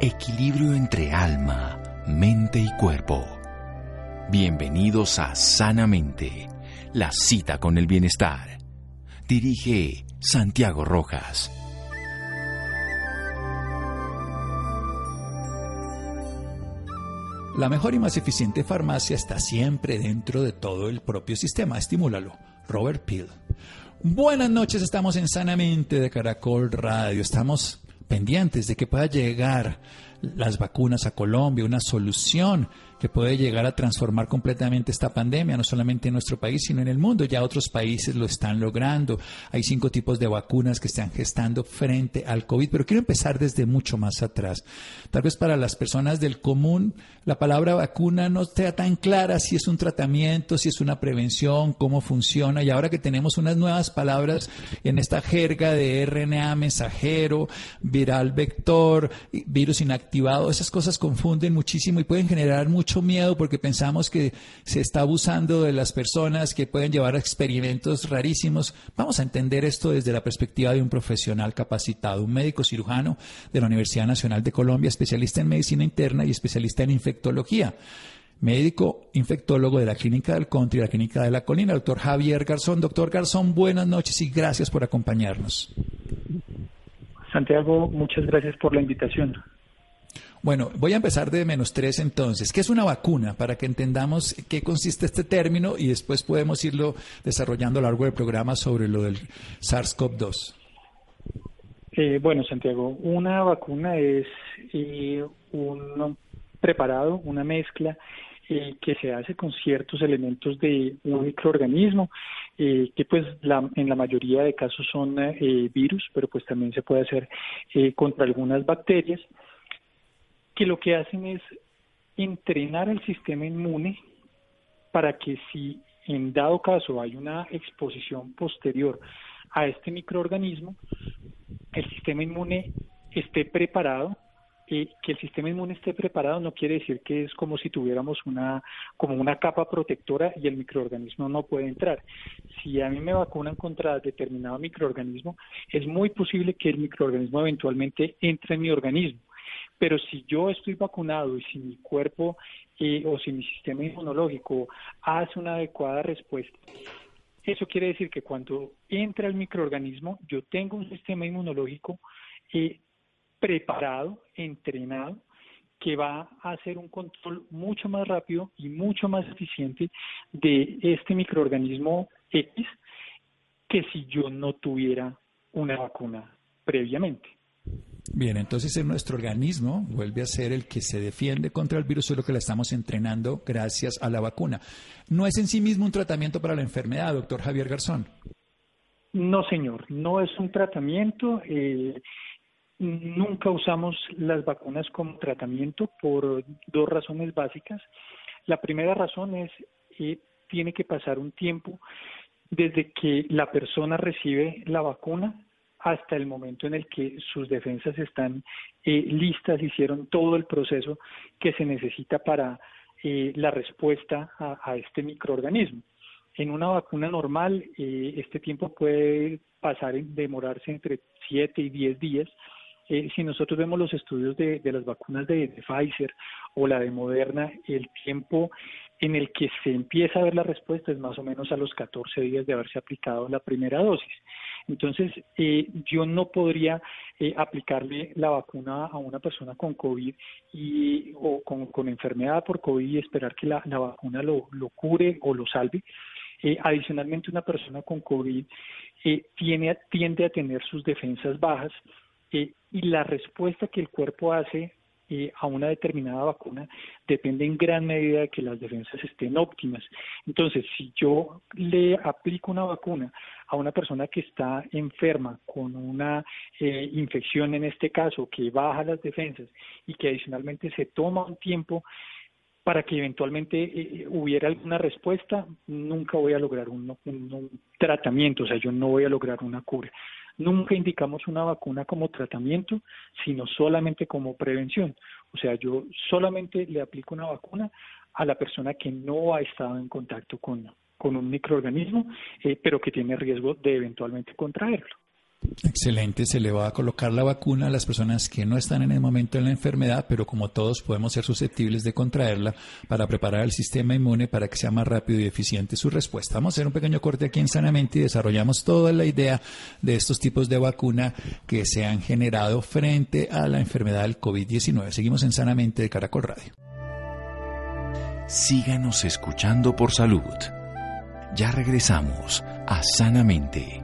Equilibrio entre alma, mente y cuerpo. Bienvenidos a Sanamente, la cita con el bienestar. Dirige Santiago Rojas. La mejor y más eficiente farmacia está siempre dentro de todo el propio sistema. Estimúlalo. Robert Peel. Buenas noches, estamos en Sanamente de Caracol Radio. Estamos pendientes de que pueda llegar las vacunas a Colombia, una solución que puede llegar a transformar completamente esta pandemia, no solamente en nuestro país, sino en el mundo. Ya otros países lo están logrando. Hay cinco tipos de vacunas que están gestando frente al COVID, pero quiero empezar desde mucho más atrás. Tal vez para las personas del común, la palabra vacuna no sea tan clara si es un tratamiento, si es una prevención, cómo funciona. Y ahora que tenemos unas nuevas palabras en esta jerga de RNA mensajero, viral vector, virus esas cosas confunden muchísimo y pueden generar mucho miedo porque pensamos que se está abusando de las personas que pueden llevar a experimentos rarísimos. Vamos a entender esto desde la perspectiva de un profesional capacitado, un médico cirujano de la Universidad Nacional de Colombia, especialista en medicina interna y especialista en infectología médico infectólogo de la Clínica del Country la Clínica de la Colina, doctor Javier Garzón. Doctor Garzón, buenas noches y gracias por acompañarnos. Santiago, muchas gracias por la invitación. Bueno, voy a empezar de menos tres entonces. ¿Qué es una vacuna? Para que entendamos qué consiste este término y después podemos irlo desarrollando a lo largo del programa sobre lo del SARS-CoV-2. Eh, bueno, Santiago, una vacuna es eh, un preparado, una mezcla eh, que se hace con ciertos elementos de un microorganismo, que pues en la mayoría de casos son virus, pero pues también se puede hacer contra algunas bacterias que lo que hacen es entrenar al sistema inmune para que si en dado caso hay una exposición posterior a este microorganismo, el sistema inmune esté preparado. Eh, que el sistema inmune esté preparado no quiere decir que es como si tuviéramos una como una capa protectora y el microorganismo no puede entrar. Si a mí me vacunan contra determinado microorganismo, es muy posible que el microorganismo eventualmente entre en mi organismo pero si yo estoy vacunado y si mi cuerpo eh, o si mi sistema inmunológico hace una adecuada respuesta, eso quiere decir que cuando entra el microorganismo, yo tengo un sistema inmunológico eh, preparado, entrenado, que va a hacer un control mucho más rápido y mucho más eficiente de este microorganismo X que si yo no tuviera una vacuna previamente. Bien, entonces nuestro organismo vuelve a ser el que se defiende contra el virus, es lo que le estamos entrenando gracias a la vacuna. No es en sí mismo un tratamiento para la enfermedad, doctor Javier Garzón. No, señor, no es un tratamiento. Eh, nunca usamos las vacunas como tratamiento por dos razones básicas. La primera razón es que tiene que pasar un tiempo desde que la persona recibe la vacuna hasta el momento en el que sus defensas están eh, listas, hicieron todo el proceso que se necesita para eh, la respuesta a, este microorganismo. En una vacuna normal, eh, este tiempo puede pasar, en demorarse entre 7 y 10 días. si nosotros vemos los estudios de, las vacunas de, de, Pfizer o la de Moderna, el tiempo en el que se empieza a ver la respuesta es más o menos a los 14 días de haberse aplicado la primera dosis. Entonces, eh, yo no podría eh, aplicarle la vacuna a una persona con COVID y, o con, enfermedad por COVID y esperar que la, vacuna lo, cure o lo salve. Eh, adicionalmente, una persona con COVID tiene, tiende a tener sus defensas bajas y la respuesta que el cuerpo hace a una determinada vacuna depende en gran medida de que las defensas estén óptimas. Entonces, si yo le aplico una vacuna a una persona que está enferma con una eh, infección en este caso que baja las defensas y que adicionalmente se toma un tiempo para que eventualmente eh, eh, hubiera alguna respuesta, nunca voy a lograr un, tratamiento, o sea, yo no voy a lograr una cura. Nunca indicamos una vacuna como tratamiento, sino solamente como prevención. O sea, yo solamente le aplico una vacuna a la persona que no ha estado en contacto con, con un microorganismo, eh, pero que tiene riesgo de eventualmente contraerlo. Excelente, se le va a colocar la vacuna a las personas que no están en el momento de la enfermedad, pero como todos podemos ser susceptibles de contraerla para preparar el sistema inmune para que sea más rápido y eficiente su respuesta. Vamos a hacer un pequeño corte aquí en Sanamente y desarrollamos toda la idea de estos tipos de vacuna que se han generado frente a la enfermedad del COVID-19. Seguimos en Sanamente de Caracol Radio. Síganos escuchando por salud. Ya regresamos a Sanamente.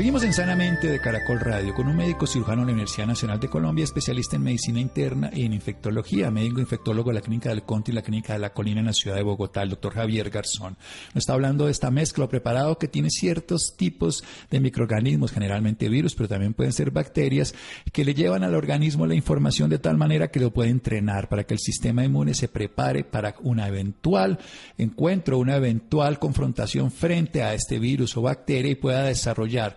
Seguimos en Sanamente de Caracol Radio con un médico cirujano de la Universidad Nacional de Colombia, especialista en medicina interna y en infectología, médico infectólogo de la Clínica del Conte y la Clínica de la Colina en la ciudad de Bogotá, el doctor Javier Garzón. Nos está hablando de esta mezcla preparado que tiene ciertos tipos de microorganismos, generalmente virus, pero también pueden ser bacterias, que le llevan al organismo la información de tal manera que lo puede entrenar para que el sistema inmune se prepare para una eventual encuentro, una eventual confrontación frente a este virus o bacteria y pueda desarrollar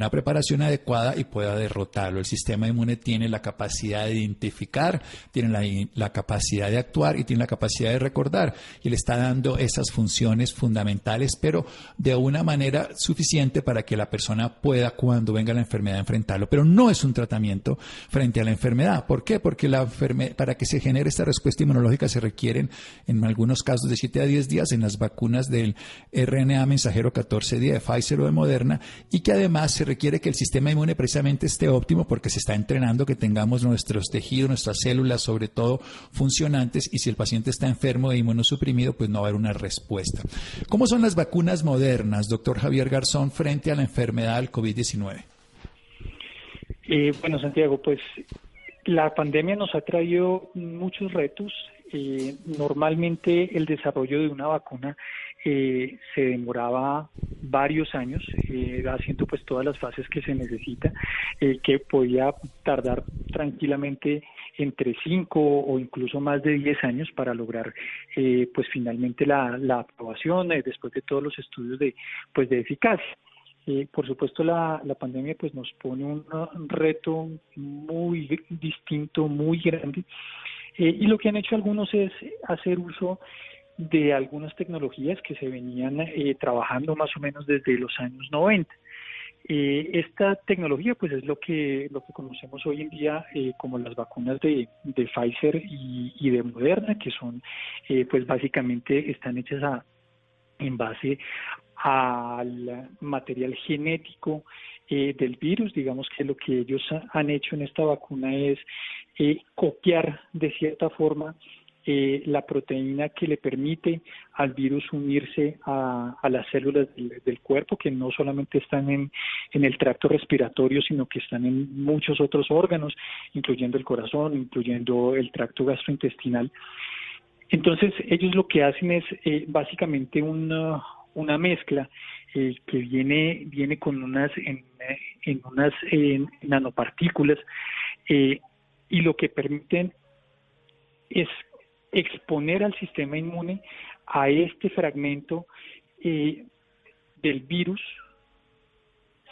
una preparación adecuada y pueda derrotarlo. El sistema inmune tiene la capacidad de identificar, tiene la, capacidad de actuar y tiene la capacidad de recordar. Y le está dando esas funciones fundamentales, pero de una manera suficiente para que la persona pueda, cuando venga la enfermedad, enfrentarlo. Pero no es un tratamiento frente a la enfermedad. ¿Por qué? Porque la para que se genere esta respuesta inmunológica se requieren, en algunos casos, de 7 a 10 días en las vacunas del RNA mensajero 14 días de Pfizer o de Moderna y que además se requiere que el sistema inmune precisamente esté óptimo porque se está entrenando que tengamos nuestros tejidos, nuestras células, sobre todo funcionantes, y si el paciente está enfermo e inmunosuprimido, pues no va a haber una respuesta. ¿Cómo son las vacunas modernas, doctor Javier Garzón, frente a la enfermedad del COVID-19? Eh, bueno, Santiago, pues la pandemia nos ha traído muchos retos. Eh, normalmente el desarrollo de una vacuna eh, se demoraba varios años eh, haciendo pues todas las fases que se necesita, eh, que podía tardar tranquilamente entre 5 o incluso más de 10 años para lograr eh, pues finalmente la, la aprobación después de todos los estudios de pues de eficacia. por supuesto la, la pandemia pues nos pone un reto muy distinto, muy grande y lo que han hecho algunos es hacer uso de algunas tecnologías que se venían eh, trabajando más o menos desde los años 90. Eh, esta tecnología pues es lo que lo que conocemos hoy en día eh, como las vacunas de, de Pfizer y, y, de Moderna que son pues básicamente están hechas en base al material genético del virus digamos que lo que ellos han hecho en esta vacuna es copiar de cierta forma eh, la proteína que le permite al virus unirse a, las células del, cuerpo, que no solamente están en, en el tracto respiratorio, sino que están en muchos otros órganos, incluyendo el corazón, incluyendo el tracto gastrointestinal. Entonces, ellos lo que hacen es eh, básicamente una, una mezcla eh, que viene, viene con unas, en, en unas nanopartículas y lo que permiten es exponer al sistema inmune a este fragmento eh, del virus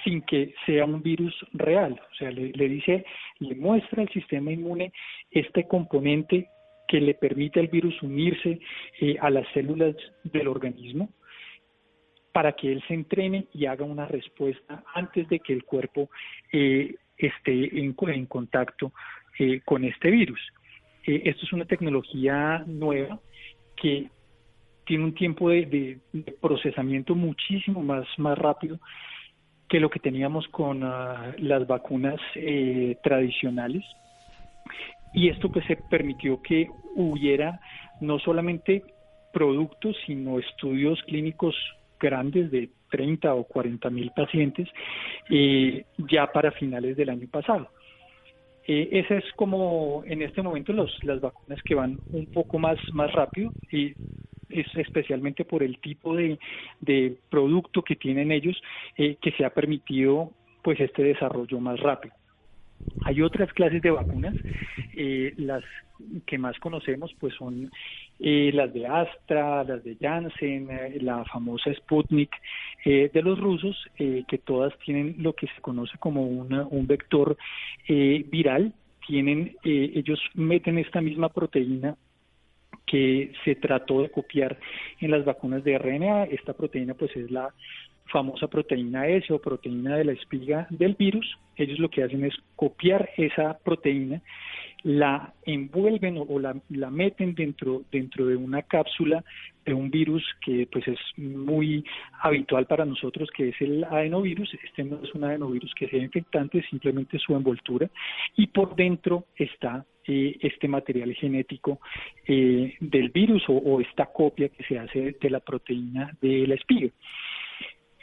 sin que sea un virus real. O sea, le, dice, le muestra al sistema inmune este componente que le permite al virus unirse eh, a las células del organismo para que él se entrene y haga una respuesta antes de que el cuerpo eh, esté en, en contacto con este virus. Eh, esto es una tecnología nueva que tiene un tiempo de, procesamiento muchísimo más, más rápido que lo que teníamos con ah, las vacunas eh, tradicionales. Y esto pues se permitió que hubiera no solamente productos, sino estudios clínicos grandes de 30 o 40 mil pacientes eh, ya para finales del año pasado. Eh, es como en este momento los, las vacunas que van un poco más, más rápido y es especialmente por el tipo de, de producto que tienen ellos eh, que se ha permitido pues este desarrollo más rápido. Hay otras clases de vacunas, eh, las que más conocemos pues son eh, las de Astra, las de Janssen, eh, la famosa Sputnik de los rusos, que todas tienen lo que se conoce como un vector viral, tienen, ellos meten esta misma proteína que se trató de copiar en las vacunas de RNA. Esta proteína pues es la famosa proteína S o proteína de la espiga del virus. Ellos lo que hacen es copiar esa proteína, la envuelven o, la, meten dentro, dentro de una cápsula de un virus que pues es muy habitual para nosotros, que es el adenovirus. Este no es un adenovirus que sea infectante, simplemente su envoltura. Y por dentro está eh, este material genético eh, del virus o, o, esta copia que se hace de la proteína de la espiga.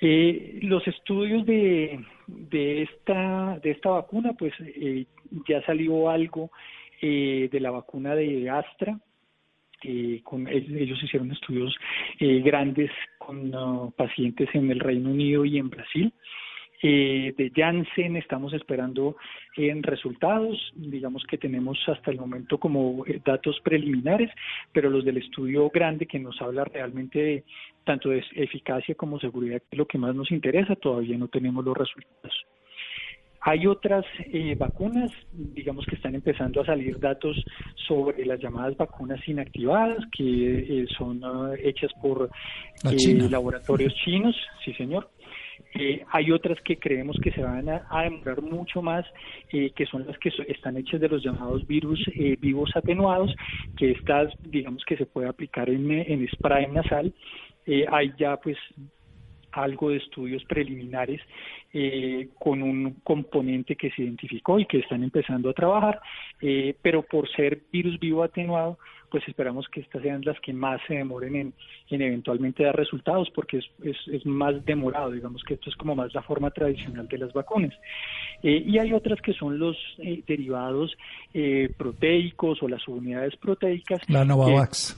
Eh, los estudios de, de, esta, de esta vacuna, pues eh, ya salió algo eh, de la vacuna de Astra. Eh, con, ellos hicieron estudios grandes con uh, pacientes en el Reino Unido y en Brasil. Eh, de Janssen estamos esperando en resultados, digamos que tenemos hasta el momento como eh, datos preliminares, pero los del estudio grande que nos habla realmente de tanto de eficacia como seguridad, que es lo que más nos interesa, todavía no tenemos los resultados. Hay otras eh, vacunas, digamos que están empezando a salir datos sobre las llamadas vacunas inactivadas, que son ah, hechas por laboratorios chinos, sí señor. Eh, hay otras que creemos que se van a, demorar mucho más, eh, que son las que están hechas de los llamados virus eh, vivos atenuados, que estas, digamos que se puede aplicar en, spray nasal. hay ya pues algo de estudios preliminares con un componente que se identificó y que están empezando a trabajar, pero por ser virus vivo atenuado, pues esperamos que estas sean las que más se demoren en, eventualmente dar resultados, porque es, es, más demorado, digamos que esto es como más la forma tradicional de las vacunas. Eh, y hay otras que son los eh, derivados eh, proteicos o las unidades proteicas. La Novavax.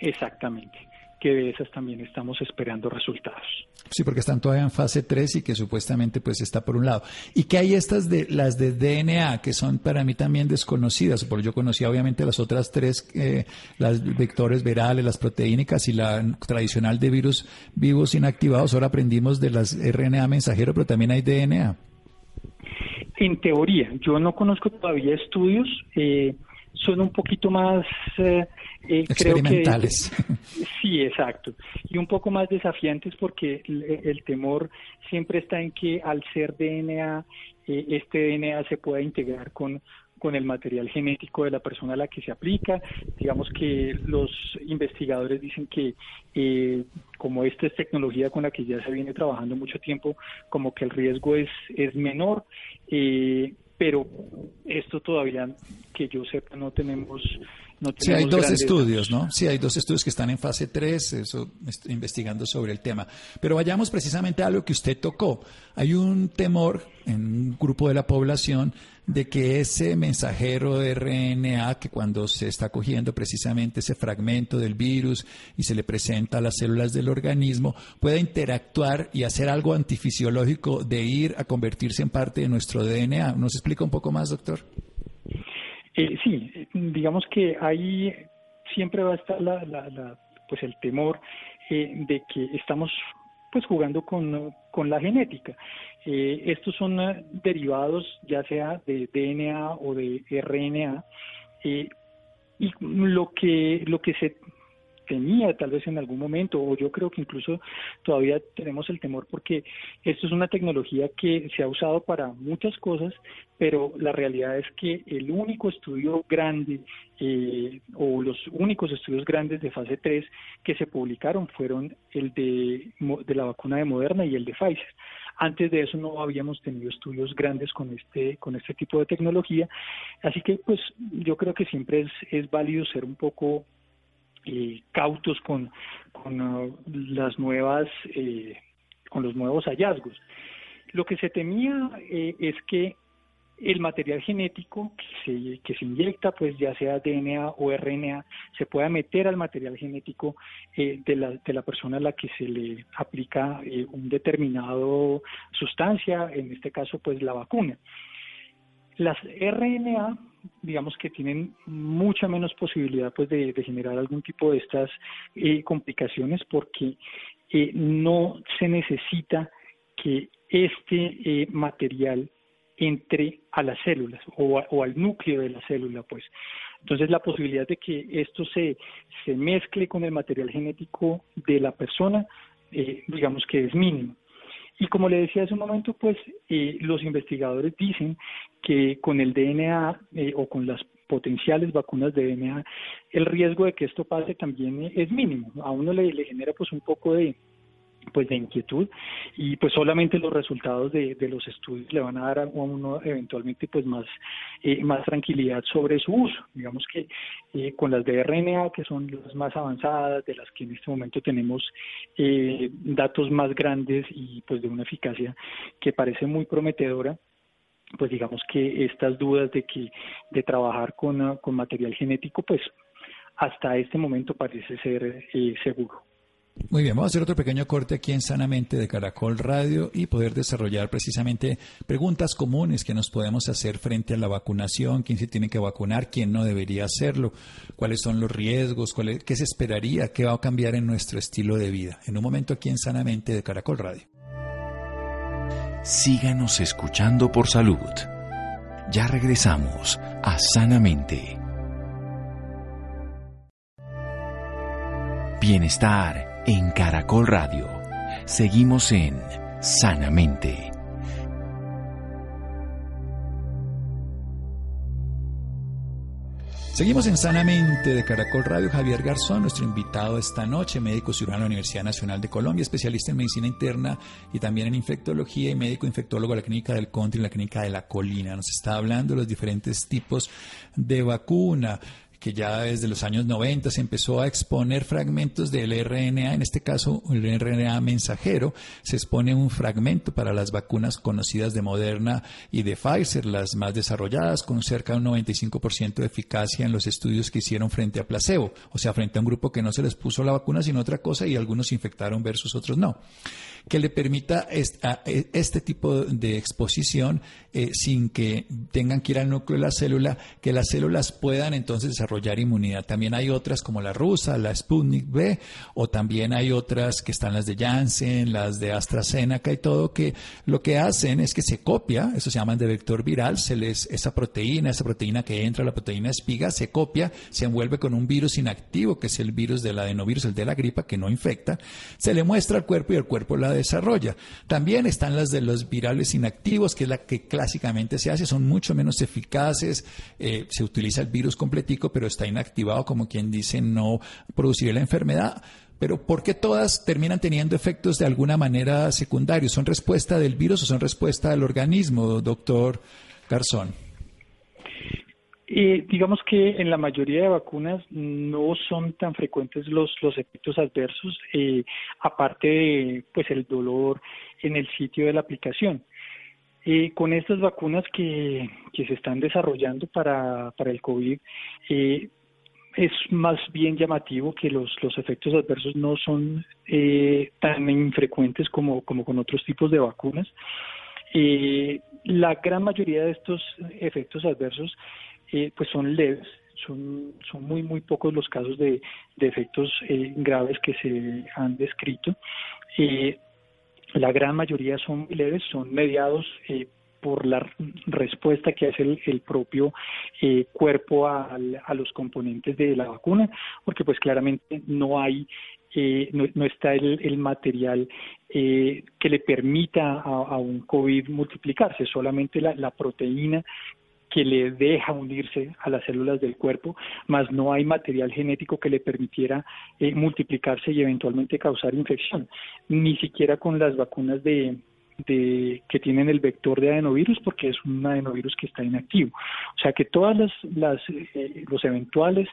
exactamente que de esas también estamos esperando resultados. Sí, porque están todavía en fase 3 y que supuestamente pues está por un lado. Y que hay estas de las de DNA que son para mí también desconocidas, porque yo conocía obviamente las otras tres, eh, las vectores virales, las proteínicas y la tradicional de virus vivos inactivados. Ahora aprendimos de las RNA mensajero, pero también hay DNA. En teoría, yo no conozco todavía estudios. Eh, son un poquito más eh, eh experimentales. sí, exacto. Y un poco más desafiantes porque el, temor siempre está en que al ser DNA, eh, este DNA se pueda integrar con con el material genético de la persona a la que se aplica. Digamos que los investigadores dicen que eh, como esta es tecnología con la que ya se viene trabajando mucho tiempo, como que el riesgo es, es menor. Eh, pero esto todavía que yo sepa no tenemos no sí, hay dos estudios, ¿no? Sí, hay dos estudios que están en fase 3, eso, estoy investigando sobre el tema. Pero vayamos precisamente a lo que usted tocó. Hay un temor en un grupo de la población de que ese mensajero de RNA, que cuando se está cogiendo precisamente ese fragmento del virus y se le presenta a las células del organismo, pueda interactuar y hacer algo antifisiológico de ir a convertirse en parte de nuestro DNA. ¿Nos explica un poco más, doctor? Eh, sí, digamos que ahí siempre va a estar la, pues el temor eh, de que estamos pues jugando con, con la genética. Eh, estos son eh, derivados ya sea de DNA o de RNA y lo que lo que se tenía tal vez en algún momento, o yo creo que incluso todavía tenemos el temor porque esto es una tecnología que se ha usado para muchas cosas, pero la realidad es que el único estudio grande eh, o los únicos estudios grandes de fase 3 que se publicaron fueron el de, de la vacuna de Moderna y el de Pfizer. Antes de eso no habíamos tenido estudios grandes con este, con este tipo de tecnología. Así que pues yo creo que siempre es, es válido ser un poco eh, cautos con, con uh, las nuevas, eh, con los nuevos hallazgos. Lo que se temía eh, es que el material genético que se, que se inyecta, pues ya sea DNA o RNA, se pueda meter al material genético de, la, de la persona a la que se le aplica un determinado sustancia, en este caso pues la vacuna. Las RNA, digamos que tienen mucha menos posibilidad pues, de, generar algún tipo de estas eh, complicaciones porque eh, no se necesita que este eh, material entre a las células o, o, al núcleo de la célula, pues. Entonces la posibilidad de que esto se, se mezcle con el material genético de la persona, eh, digamos que es mínimo. Y como le decía hace un momento, pues eh, los investigadores dicen que con el DNA eh, o con las potenciales vacunas de DNA, el riesgo de que esto pase también es mínimo. A uno le, le genera pues un poco de, pues de inquietud y pues solamente los resultados de, de, los estudios le van a dar a uno eventualmente pues más eh, más tranquilidad sobre su uso. Digamos que eh, con las de RNA que son las más avanzadas de las que en este momento tenemos eh, datos más grandes y pues de una eficacia que parece muy prometedora pues digamos que estas dudas de que de trabajar con, con material genético pues hasta este momento parece ser seguro muy bien, vamos a hacer otro pequeño corte aquí en Sanamente de Caracol Radio y poder desarrollar precisamente preguntas comunes que nos podemos hacer frente a la vacunación, quién se tiene que vacunar, quién no debería hacerlo, cuáles son los riesgos, qué se esperaría, qué va a cambiar en nuestro estilo de vida. En un momento aquí en Sanamente de Caracol Radio. Síganos escuchando por salud. Ya regresamos a Sanamente. Bienestar en Caracol Radio. Seguimos en Sanamente. Seguimos en Sanamente de Caracol Radio. Javier Garzón, nuestro invitado esta noche, médico cirujano de la Universidad Nacional de Colombia, especialista en medicina interna y también en infectología y médico infectólogo de la Clínica del Country y la Clínica de la Colina. Nos está hablando de los diferentes tipos de vacuna que ya desde los años 90 se empezó a exponer fragmentos del RNA, en este caso el RNA mensajero, se expone un fragmento para las vacunas conocidas de Moderna y de Pfizer, las más desarrolladas, con cerca de un 95% de eficacia en los estudios que hicieron frente a placebo, o sea, frente a un grupo que no se les puso la vacuna sino otra cosa y algunos infectaron versus otros no que le permita e, este tipo de exposición eh, sin que tengan que ir al núcleo de la célula, que las células puedan entonces desarrollar inmunidad. También hay otras como la rusa, la Sputnik B, o también hay otras que están las de Janssen, las de AstraZeneca y todo, que lo que hacen es que se copia, eso se llama de vector viral, se les, esa proteína, esa proteína que entra, la proteína espiga, se copia, se envuelve con un virus inactivo, que es el virus del adenovirus, el de la gripa, que no infecta, se le muestra al cuerpo y el cuerpo la desarrolla. También están las de los virales inactivos, que es la que clásicamente se hace, son mucho menos eficaces, eh, se utiliza el virus completico, pero está inactivado, como quien dice, no producir la enfermedad. Pero ¿por qué todas terminan teniendo efectos de alguna manera secundarios? ¿Son respuesta del virus o son respuesta del organismo, doctor Garzón? Eh, digamos que en la mayoría de vacunas no son tan frecuentes los, los efectos adversos, eh, aparte de pues el dolor en el sitio de la aplicación. Eh, con estas vacunas que, que se están desarrollando para, para el COVID, eh, es más bien llamativo que los, los efectos adversos no son eh, tan infrecuentes como, como con otros tipos de vacunas. Eh, la gran mayoría de estos efectos adversos eh, pues son leves, son, son muy muy pocos los casos de, de efectos eh, graves que se han descrito. Eh, la gran mayoría son leves, son mediados eh, por la respuesta que hace el, propio eh, cuerpo a, los componentes de la vacuna, porque pues claramente no hay, eh, no, no, está el, material eh, que le permita a, un COVID multiplicarse, solamente la, la proteína que le deja unirse a las células del cuerpo, más no hay material genético que le permitiera eh, multiplicarse y eventualmente causar infección, ni siquiera con las vacunas de, de, que tienen el vector de adenovirus porque es un adenovirus que está inactivo. O sea que todas las, las eh, los eventuales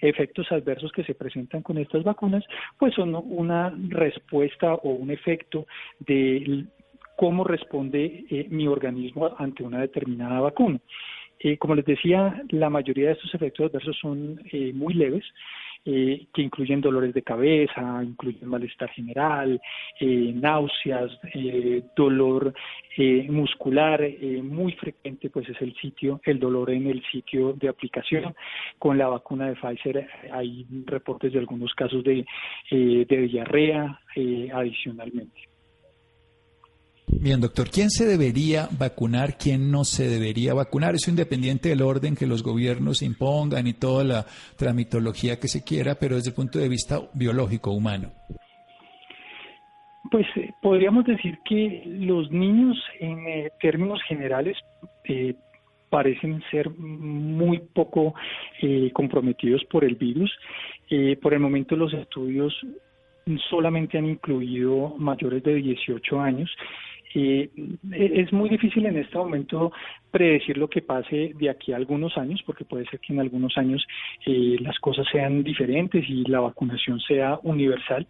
efectos adversos que se presentan con estas vacunas pues son una respuesta o un efecto de cómo responde eh, mi organismo ante una determinada vacuna. Eh, como les decía, la mayoría de estos efectos adversos son eh, muy leves eh, que incluyen dolores de cabeza, incluyen malestar general, eh, náuseas, eh, dolor muscular, muy frecuente pues es el sitio, el dolor en el sitio de aplicación. Con la vacuna de Pfizer hay reportes de algunos casos de, de diarrea adicionalmente. Bien, doctor, ¿quién se debería vacunar, quién no se debería vacunar? Eso independiente del orden que los gobiernos impongan y toda la tramitología que se quiera, pero desde el punto de vista biológico, humano. Pues eh, podríamos decir que los niños en eh, términos generales eh, parecen ser muy poco comprometidos por el virus. por el momento los estudios solamente han incluido mayores de 18 años eh, es muy difícil en este momento predecir lo que pase de aquí a algunos años, porque puede ser que en algunos años eh, las cosas sean diferentes y la vacunación sea universal.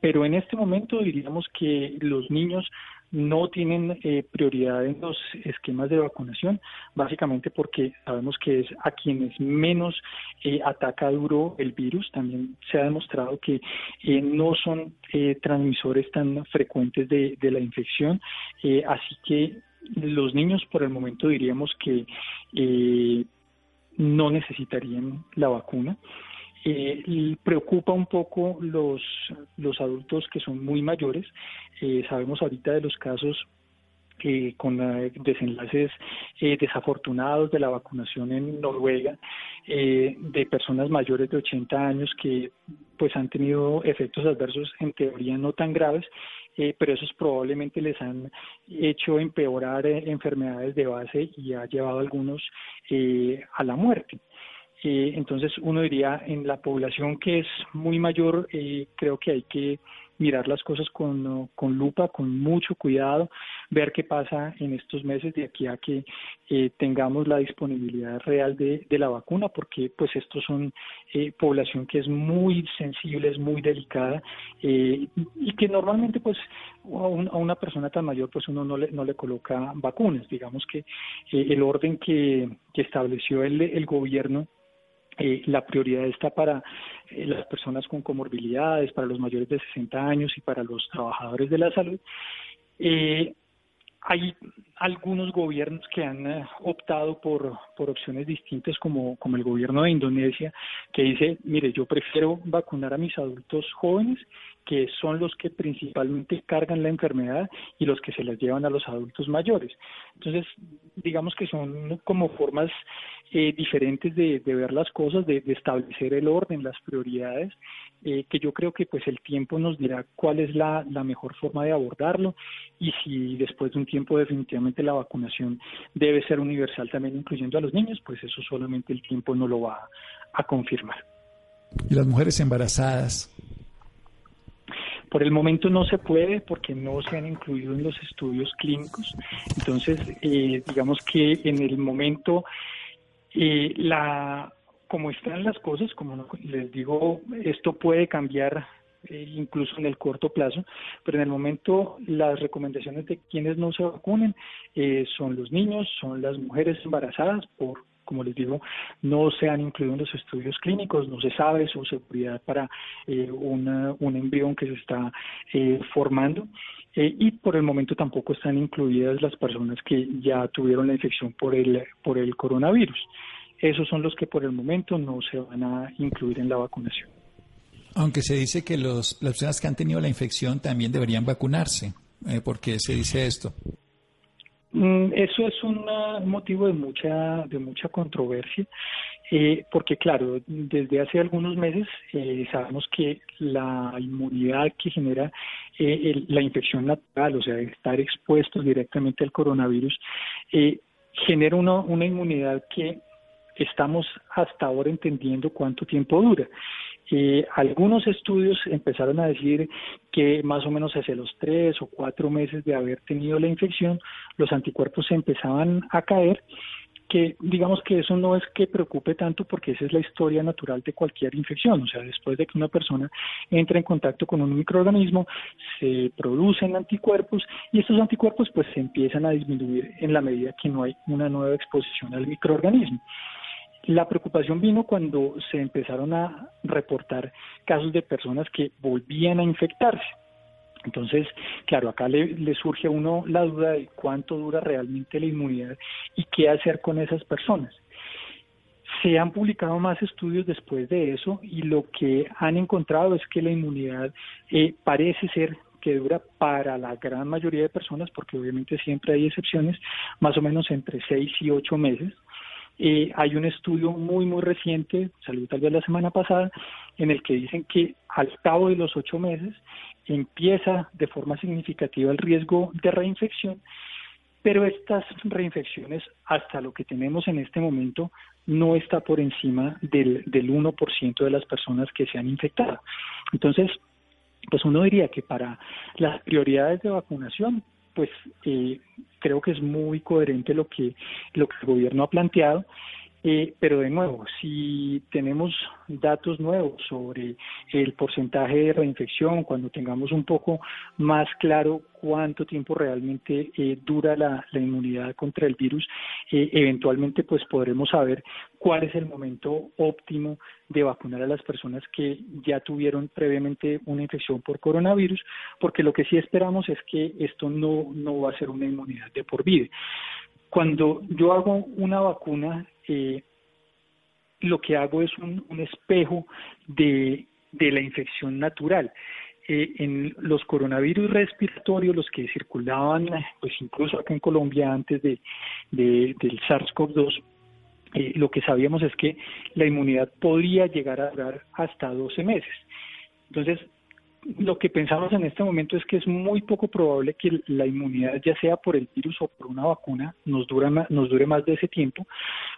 Pero en este momento diríamos que los niños no tienen eh, prioridad en los esquemas de vacunación, básicamente porque sabemos que es a quienes menos eh, ataca duro el virus. También se ha demostrado que eh, no son transmisores tan frecuentes de, de la infección, así que los niños por el momento diríamos que no necesitarían la vacuna. Eh, preocupa un poco los, los adultos que son muy mayores. Eh, sabemos ahorita de los casos eh, con desenlaces eh, desafortunados de la vacunación en Noruega, de personas mayores de 80 años que pues han tenido efectos adversos en teoría no tan graves, pero esos probablemente les han hecho empeorar enfermedades de base y ha llevado a algunos a la muerte. Eh, entonces uno diría, en la población que es muy mayor, eh, creo que hay que mirar las cosas con, con, lupa, con mucho cuidado, ver qué pasa en estos meses de aquí a que eh, tengamos la disponibilidad real de, de, la vacuna, porque pues estos son eh, población que es muy sensible, es muy delicada eh, y que normalmente pues a, una persona tan mayor pues uno no le, no le coloca vacunas. Digamos que el orden que, que estableció el, el gobierno eh, la prioridad está para eh, las personas con comorbilidades, para los mayores de 60 años y para los trabajadores de la salud. Eh, hay algunos gobiernos que han eh, optado por, por opciones distintas, como, como el gobierno de Indonesia, que dice, mire, yo prefiero vacunar a mis adultos jóvenes, que son los que principalmente cargan la enfermedad y los que se las llevan a los adultos mayores. Entonces, digamos que son como formas eh, diferentes de, ver las cosas, de, establecer el orden, las prioridades, eh, que yo creo que pues el tiempo nos dirá cuál es la, la mejor forma de abordarlo y si después de un tiempo definitivamente la vacunación debe ser universal también incluyendo a los niños, pues eso solamente el tiempo no lo va a confirmar. ¿Y las mujeres embarazadas? Por el momento no se puede porque no se han incluido en los estudios clínicos. Entonces, eh, digamos que en el momento, eh, la, como están las cosas, como les digo, esto puede cambiar eh, incluso en el corto plazo, pero en el momento las recomendaciones de quienes no se vacunen eh, son los niños, son las mujeres embarazadas por como les digo, no se han incluido en los estudios clínicos, no se sabe su seguridad para eh, un embrión que se está formando y por el momento tampoco están incluidas las personas que ya tuvieron la infección por el, por el coronavirus. Esos son los que por el momento no se van a incluir en la vacunación. Aunque se dice que los, las personas que han tenido la infección también deberían vacunarse. Eh, ¿Por qué se dice esto? Mm, eso es un motivo de mucha, de mucha controversia, eh, porque claro, desde hace algunos meses eh, sabemos que la inmunidad que genera eh, la infección natural, o sea, estar expuestos directamente al coronavirus, genera una, una inmunidad que estamos hasta ahora entendiendo cuánto tiempo dura. Eh, algunos estudios empezaron a decir que más o menos hacia los tres o cuatro meses de haber tenido la infección, los anticuerpos se empezaban a caer, que digamos que eso no es que preocupe tanto porque esa es la historia natural de cualquier infección, o sea, después de que una persona entra en contacto con un microorganismo, se producen anticuerpos y estos anticuerpos pues se empiezan a disminuir en la medida que no hay una nueva exposición al microorganismo. La preocupación vino cuando se empezaron a reportar casos de personas que volvían a infectarse. Entonces, claro, acá le, surge a uno la duda de cuánto dura realmente la inmunidad y qué hacer con esas personas. Se han publicado más estudios después de eso y lo que han encontrado es que la inmunidad eh, parece ser que dura para la gran mayoría de personas, porque obviamente siempre hay excepciones, más o menos entre seis y ocho meses. Eh, hay un estudio muy, muy reciente, salió tal vez la semana pasada, en el que dicen que al cabo de los ocho meses empieza de forma significativa el riesgo de reinfección, pero estas reinfecciones, hasta lo que tenemos en este momento, no está por encima del, del 1% de las personas que se han infectado. Entonces, pues uno diría que para las prioridades de vacunación, pues eh, creo que es muy coherente lo que, lo que el gobierno ha planteado eh, pero de nuevo, si tenemos datos nuevos sobre el porcentaje de reinfección, cuando tengamos un poco más claro cuánto tiempo realmente eh, dura la, inmunidad contra el virus, eh, eventualmente pues podremos saber cuál es el momento óptimo de vacunar a las personas que ya tuvieron previamente una infección por coronavirus, porque lo que sí esperamos es que esto no, no va a ser una inmunidad de por vida. Cuando yo hago una vacuna, eh, lo que hago es un, espejo de, la infección natural. Eh, en los coronavirus respiratorios, los que circulaban, pues incluso acá en Colombia antes de, del SARS-CoV-2, eh, lo que sabíamos es que la inmunidad podría llegar a durar hasta 12 meses. Entonces, lo que pensamos en este momento es que es muy poco probable que la inmunidad, ya sea por el virus o por una vacuna, nos, dura nos dure más de ese tiempo.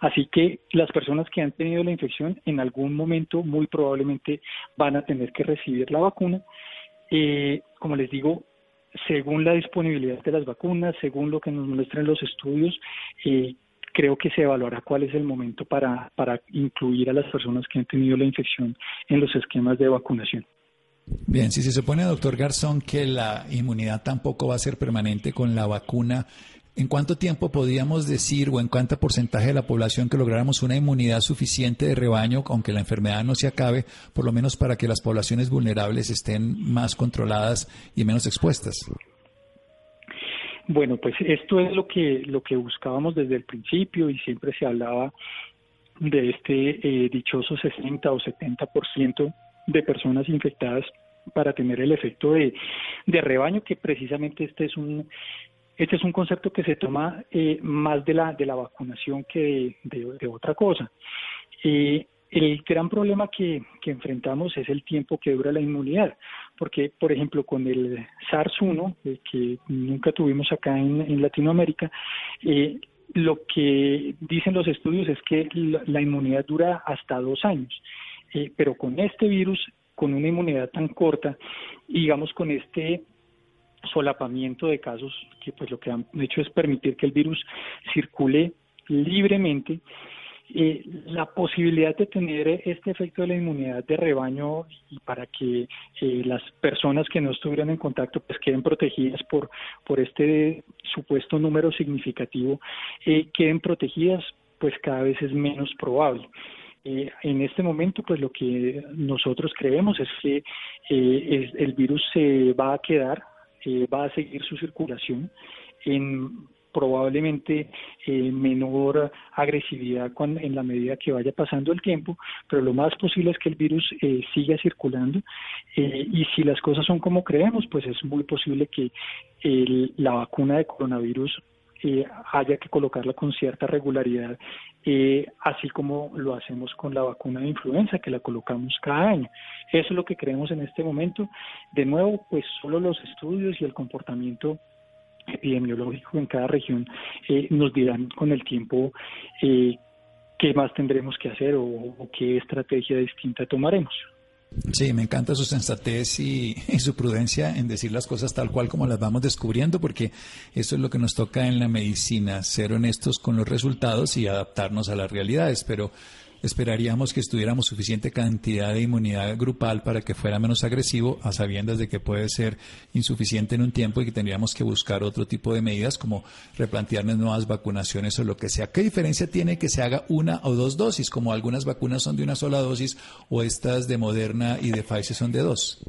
Así que las personas que han tenido la infección en algún momento muy probablemente van a tener que recibir la vacuna. Eh, como les digo, según la disponibilidad de las vacunas, según lo que nos muestran los estudios, eh, creo que se evaluará cuál es el momento para, para incluir a las personas que han tenido la infección en los esquemas de vacunación. Bien, si se supone, doctor Garzón, que la inmunidad tampoco va a ser permanente con la vacuna, ¿en cuánto tiempo podríamos decir o en cuánto porcentaje de la población que lográramos una inmunidad suficiente de rebaño, aunque la enfermedad no se acabe, por lo menos para que las poblaciones vulnerables estén más controladas y menos expuestas? Bueno, pues esto es lo que lo que buscábamos desde el principio y siempre se hablaba de este eh, dichoso 60 o 70% de personas infectadas para tener el efecto de, de rebaño, que precisamente este es un este es un concepto que se toma eh, más de la de la vacunación que de, otra cosa. Eh, el gran problema que, que, enfrentamos es el tiempo que dura la inmunidad, porque, por ejemplo, con el SARS-1, eh, que nunca tuvimos acá en, Latinoamérica, eh, lo que dicen los estudios es que la inmunidad dura hasta dos años. Eh, pero con este virus, con una inmunidad tan corta, digamos con este solapamiento de casos que pues lo que han hecho es permitir que el virus circule libremente, eh, la posibilidad de tener este efecto de la inmunidad de rebaño y para que eh, las personas que no estuvieran en contacto pues queden protegidas por, por este supuesto número significativo, queden protegidas pues cada vez es menos probable. Eh, en este momento, pues lo que nosotros creemos es que eh, el virus se va a quedar, eh, va a seguir su circulación en probablemente menor agresividad en la medida que vaya pasando el tiempo, pero lo más posible es que el virus siga circulando y si las cosas son como creemos, pues es muy posible que la vacuna de coronavirus eh, haya que colocarla con cierta regularidad, eh, así como lo hacemos con la vacuna de influenza, que la colocamos cada año. Eso es lo que creemos en este momento. De nuevo, pues solo los estudios y el comportamiento epidemiológico en cada región eh, nos dirán con el tiempo qué más tendremos que hacer o qué estrategia distinta tomaremos. Sí, me encanta su sensatez y, su prudencia en decir las cosas tal cual como las vamos descubriendo, porque eso es lo que nos toca en la medicina, ser honestos con los resultados y adaptarnos a las realidades. Pero esperaríamos que estuviéramos suficiente cantidad de inmunidad grupal para que fuera menos agresivo, a sabiendas de que puede ser insuficiente en un tiempo y que tendríamos que buscar otro tipo de medidas como replantearnos nuevas vacunaciones o lo que sea. ¿Qué diferencia tiene que se haga una o dos dosis, como algunas vacunas son de una sola dosis o estas de Moderna y de Pfizer son de dos?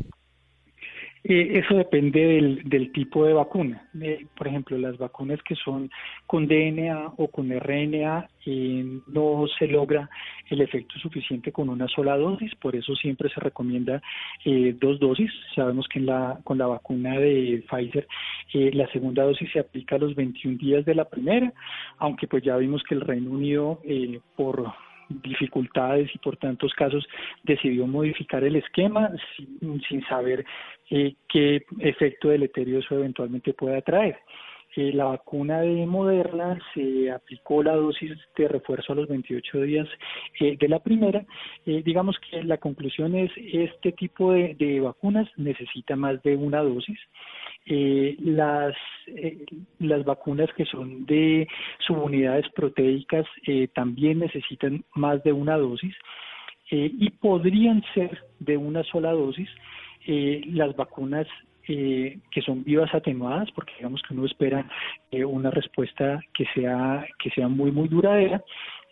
Eh, eso depende del, del, tipo de vacuna. Eh, por ejemplo, las vacunas que son con DNA o con RNA eh, no se logra el efecto suficiente con una sola dosis, por eso siempre se recomienda dos dosis. Sabemos que en la, con la vacuna de Pfizer la segunda dosis se aplica a los 21 días de la primera, aunque pues ya vimos que el Reino Unido por dificultades y por tantos casos decidió modificar el esquema sin, saber eh, qué efecto deleterio eso eventualmente pueda traer. Eh, la vacuna de Moderna se aplicó la dosis de refuerzo a los 28 días eh, de la primera. Eh, digamos que la conclusión es este tipo de, vacunas necesita más de una dosis. Eh, las, las vacunas que son de subunidades proteicas también necesitan más de una dosis y podrían ser de una sola dosis las vacunas que son vivas atenuadas, porque digamos que uno espera una respuesta que sea, que sea muy, muy duradera,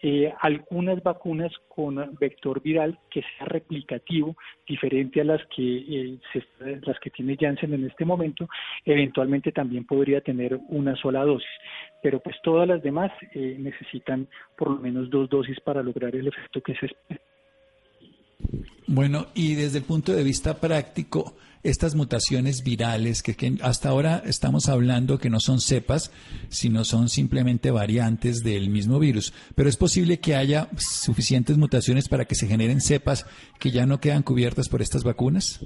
eh, algunas vacunas con vector viral que sea replicativo, diferente a las que, eh, las que tiene Janssen en este momento, eventualmente también podría tener una sola dosis. Pero pues todas las demás eh, necesitan por lo menos dos dosis para lograr el efecto que se espera. Bueno, y desde el punto de vista práctico, estas mutaciones virales, que, hasta ahora estamos hablando que no son cepas, sino son simplemente variantes del mismo virus, pero es posible que haya suficientes mutaciones para que se generen cepas que ya no quedan cubiertas por estas vacunas?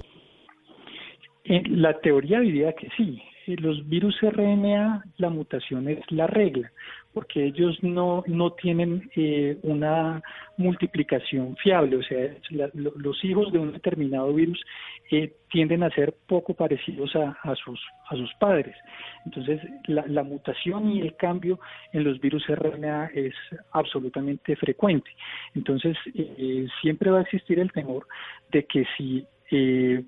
la teoría diría que sí. Los virus RNA, la mutación es la regla porque ellos no, no tienen eh, una multiplicación fiable, o sea, los hijos de un determinado virus eh, tienden a ser poco parecidos a, a, sus, a sus padres. Entonces, la, la, mutación y el cambio en los virus RNA es absolutamente frecuente. Entonces, eh, siempre va a existir el temor de que si eh,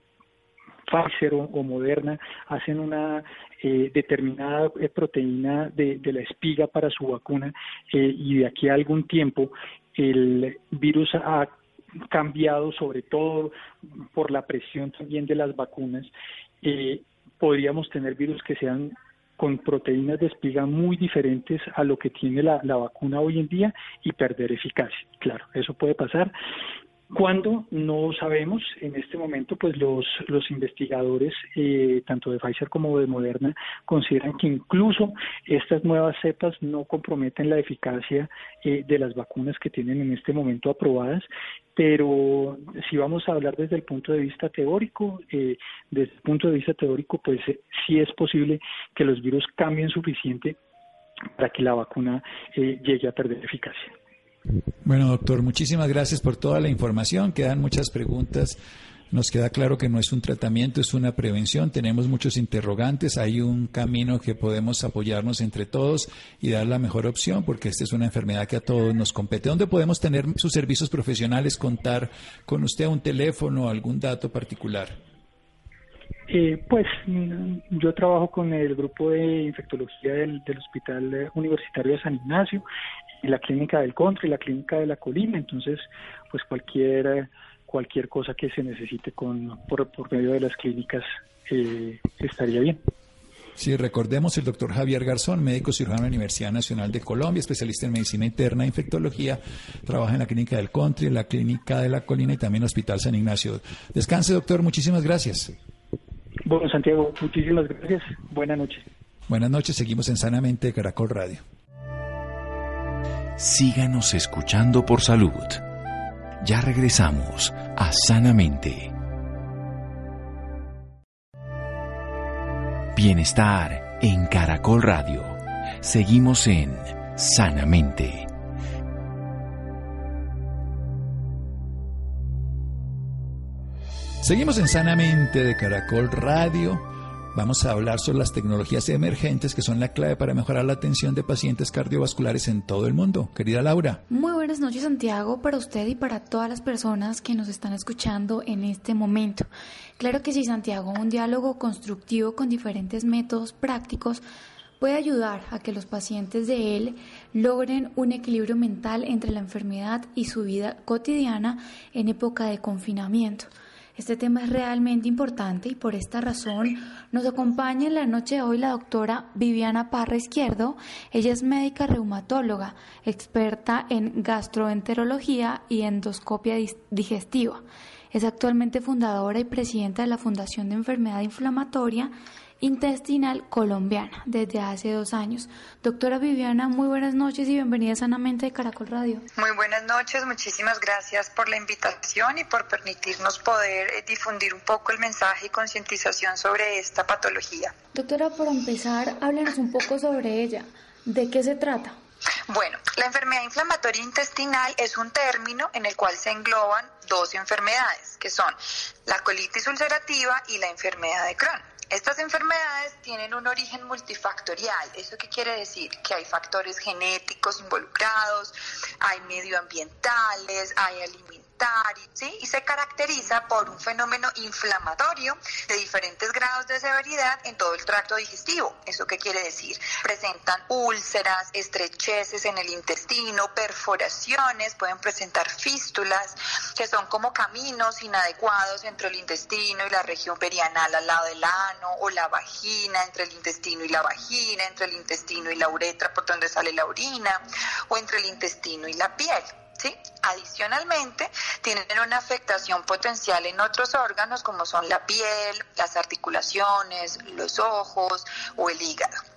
Pfizer o, Moderna hacen una eh, determinada eh, proteína de, la espiga para su vacuna eh, y de aquí a algún tiempo el virus ha cambiado sobre todo por la presión también de las vacunas podríamos tener virus que sean con proteínas de espiga muy diferentes a lo que tiene la, la, vacuna hoy en día y perder eficacia. Claro, eso puede pasar. ¿Cuándo? No sabemos. En este momento, pues los, los investigadores, eh, tanto de Pfizer como de Moderna, consideran que incluso estas nuevas cepas no comprometen la eficacia eh, de las vacunas que tienen en este momento aprobadas. Pero si vamos a hablar desde el punto de vista teórico, eh, desde el punto de vista teórico, pues sí es posible que los virus cambien suficiente para que la vacuna llegue a perder eficacia. Bueno, doctor, muchísimas gracias por toda la información. Quedan muchas preguntas. Nos queda claro que no es un tratamiento, es una prevención. Tenemos muchos interrogantes. Hay un camino que podemos apoyarnos entre todos y dar la mejor opción, porque esta es una enfermedad que a todos nos compete. ¿Dónde podemos tener sus servicios profesionales, contar con usted un teléfono, algún dato particular? Eh, pues mm, yo trabajo con el grupo de infectología del, Hospital Universitario de San Ignacio en la clínica del Contra y la clínica de la Colina, entonces pues cualquier cualquier cosa que se necesite con por, medio de las clínicas eh, estaría bien. Sí, recordemos el doctor Javier Garzón, médico cirujano de la Universidad Nacional de Colombia, especialista en medicina interna e infectología, trabaja en la clínica del Country, en la clínica de la Colina y también en el Hospital San Ignacio. Descanse, doctor, muchísimas gracias. Bueno, Santiago, muchísimas gracias. Buenas noches. Buenas noches, seguimos en Sanamente Caracol Radio síganos escuchando por salud. Ya regresamos a Sanamente. Bienestar en Caracol Radio. Seguimos en Sanamente. Seguimos en Sanamente de Caracol Radio. Vamos a hablar sobre las tecnologías emergentes que son la clave para mejorar la atención de pacientes cardiovasculares en todo el mundo. Querida Laura. Muy buenas noches Santiago para usted y para todas las personas que nos están escuchando en este momento. Claro que sí Santiago, un diálogo constructivo con diferentes métodos prácticos puede ayudar a que los pacientes de él logren un equilibrio mental entre la enfermedad y su vida cotidiana en época de confinamiento. Este tema es realmente importante y por esta razón nos acompaña en la noche de hoy la doctora Viviana Parra Izquierdo. Ella es médica reumatóloga, experta en gastroenterología y endoscopia digestiva. Es actualmente fundadora y presidenta de la Fundación de Enfermedad Inflamatoria intestinal colombiana desde hace dos años. Doctora Viviana, muy buenas noches y bienvenida sanamente de Caracol Radio. Muy buenas noches, muchísimas gracias por la invitación y por permitirnos poder eh, difundir un poco el mensaje y concientización sobre esta patología. Doctora, por empezar, háblenos un poco sobre ella. ¿De qué se trata? Bueno, la enfermedad inflamatoria intestinal es un término en el cual se engloban dos enfermedades, que son la colitis ulcerativa y la enfermedad de Crohn. Estas enfermedades tienen un origen multifactorial. ¿Eso qué quiere decir? Que hay factores genéticos involucrados, hay medioambientales, hay y se caracteriza por un fenómeno inflamatorio de diferentes grados de severidad en todo el tracto digestivo. ¿Eso qué quiere decir? Presentan úlceras, estrecheces en el intestino, perforaciones, pueden presentar fístulas, que son como caminos inadecuados entre el intestino y la región perianal al lado del ano, o la vagina, entre el intestino y la vagina, entre el intestino y la uretra por donde sale la orina, o entre el intestino y la piel. ¿Sí? Adicionalmente, tienen una afectación potencial en otros órganos como son la piel, las articulaciones, los ojos o el hígado.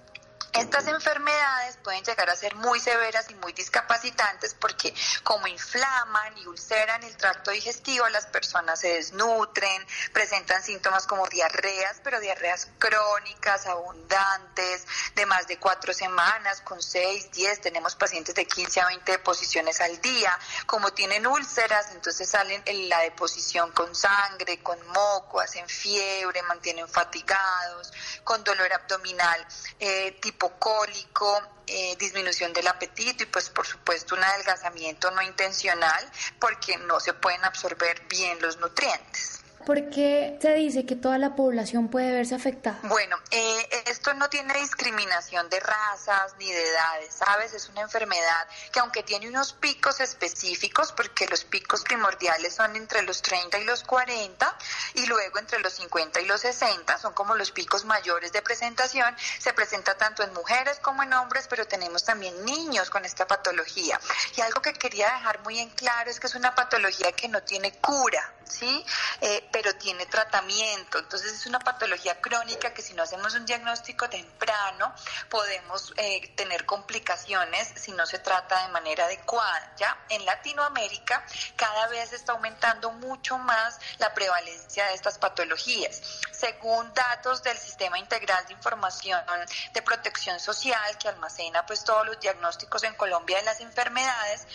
Estas enfermedades pueden llegar a ser muy severas y muy discapacitantes porque como inflaman y ulceran el tracto digestivo, las personas se desnutren, presentan síntomas como diarreas, pero diarreas crónicas, abundantes, de más de cuatro semanas, con seis, diez, tenemos pacientes de 15 a 20 deposiciones al día. Como tienen úlceras, entonces salen en la deposición con sangre, con moco, hacen fiebre, mantienen fatigados, con dolor abdominal eh, tipo cólico, eh, disminución del apetito y pues por supuesto un adelgazamiento no intencional porque no se pueden absorber bien los nutrientes. ¿Por qué se dice que toda la población puede verse afectada? Bueno, eh, esto no tiene discriminación de razas ni de edades, ¿sabes? Es una enfermedad que aunque tiene unos picos específicos, porque los picos primordiales son entre los 30 y los 40 y luego entre los 50 y los 60, son como los picos mayores de presentación, se presenta tanto en mujeres como en hombres, pero tenemos también niños con esta patología. Y algo que quería dejar muy en claro es que es una patología que no tiene cura, ¿sí? Eh, pero tiene tratamiento. Entonces es una patología crónica que si no hacemos un diagnóstico temprano podemos eh, tener complicaciones si no se trata de manera adecuada. Ya en Latinoamérica cada vez está aumentando mucho más la prevalencia de estas patologías. Según datos del Sistema Integral de Información de Protección Social que almacena pues todos los diagnósticos en Colombia de las enfermedades,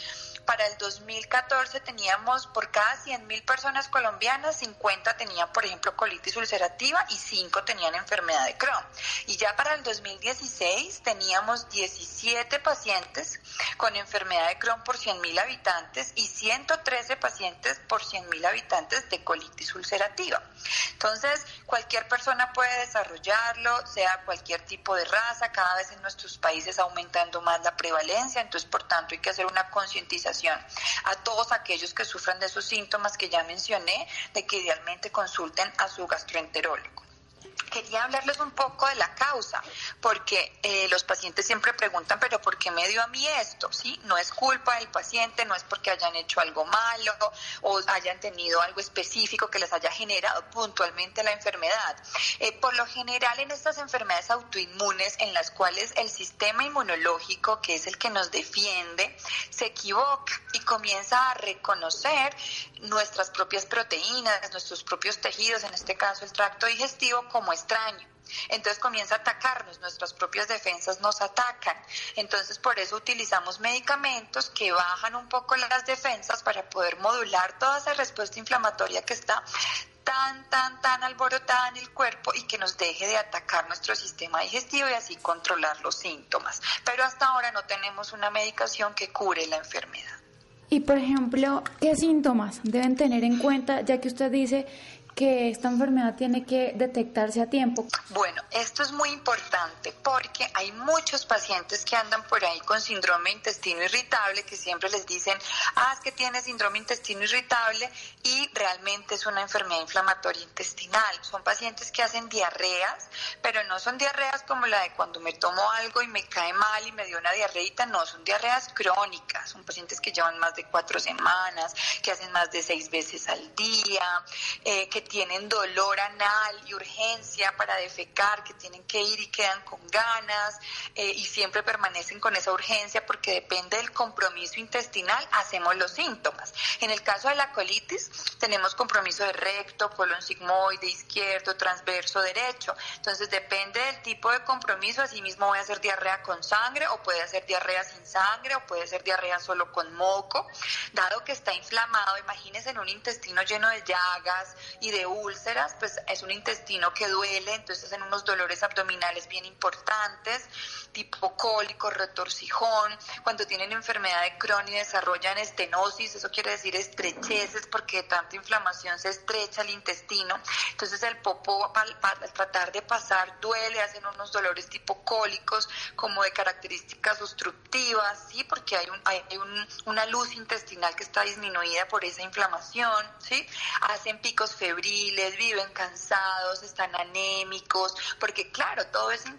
para el 2014 teníamos por cada 100.000 personas colombianas, 50 tenían, por ejemplo, colitis ulcerativa y 5 tenían enfermedad de Crohn. Y ya para el 2016 teníamos 17 pacientes con enfermedad de Crohn por 100.000 habitantes y 113 pacientes por 100.000 habitantes de colitis ulcerativa. Entonces, cualquier persona puede desarrollarlo, sea cualquier tipo de raza, cada vez en nuestros países aumentando más la prevalencia, entonces, por tanto, hay que hacer una concientización a todos aquellos que sufran de esos síntomas que ya mencioné, de que consulten a su gastroenterólogo quería hablarles un poco de la causa, porque eh, los pacientes siempre preguntan, pero ¿por qué me dio a mí esto? ¿Sí? No es culpa del paciente, no es porque hayan hecho algo malo o hayan tenido algo específico que les haya generado puntualmente la enfermedad. Eh, por lo general, en estas enfermedades autoinmunes, en las cuales el sistema inmunológico, que es el que nos defiende, se equivoca y comienza a reconocer nuestras propias proteínas, nuestros propios tejidos, en este caso el tracto digestivo, como extraño. Entonces comienza a atacarnos, nuestras propias defensas nos atacan. Entonces por eso utilizamos medicamentos que bajan un poco las defensas para poder modular toda esa respuesta inflamatoria que está tan, tan, tan alborotada en el cuerpo y que nos deje de atacar nuestro sistema digestivo y así controlar los síntomas. Pero hasta ahora no tenemos una medicación que cure la enfermedad. Y por ejemplo, ¿qué síntomas deben tener en cuenta, ya que usted dice que esta enfermedad tiene que detectarse a tiempo? Bueno, esto es muy importante porque hay muchos pacientes que andan por ahí con síndrome de intestino irritable que siempre les dicen, ah, es que tiene síndrome de intestino irritable y realmente es una enfermedad inflamatoria intestinal. Son pacientes que hacen diarreas, pero no son diarreas como la de cuando me tomo algo y me cae mal y me dio una diarreita, no, son diarreas crónicas, son pacientes que llevan más de cuatro semanas, que hacen más de seis veces al día, eh, que tienen dolor anal y urgencia para defecar, que tienen que ir y quedan con ganas eh, y siempre permanecen con esa urgencia porque depende del compromiso intestinal, hacemos los síntomas. En el caso de la colitis, tenemos compromiso de recto, colon sigmoide, izquierdo, transverso, derecho. Entonces depende del tipo de compromiso, asimismo voy a hacer diarrea con sangre o puede hacer diarrea sin sangre o puede ser diarrea solo con moco. Dado que está inflamado, imagínense en un intestino lleno de llagas y de úlceras, pues es un intestino que duele, entonces en unos dolores abdominales bien importantes, tipo cólico, retorcijón, cuando tienen enfermedad de Crohn y desarrollan estenosis, eso quiere decir estrecheces porque de tanta inflamación se estrecha el intestino, entonces el popo al, tratar de pasar duele, hacen unos dolores tipo cólicos como de características obstructivas, sí, porque hay, un, hay una luz intestinal que está disminuida por esa inflamación, sí, hacen picos febriles viven cansados, están anémicos, porque claro, todo ese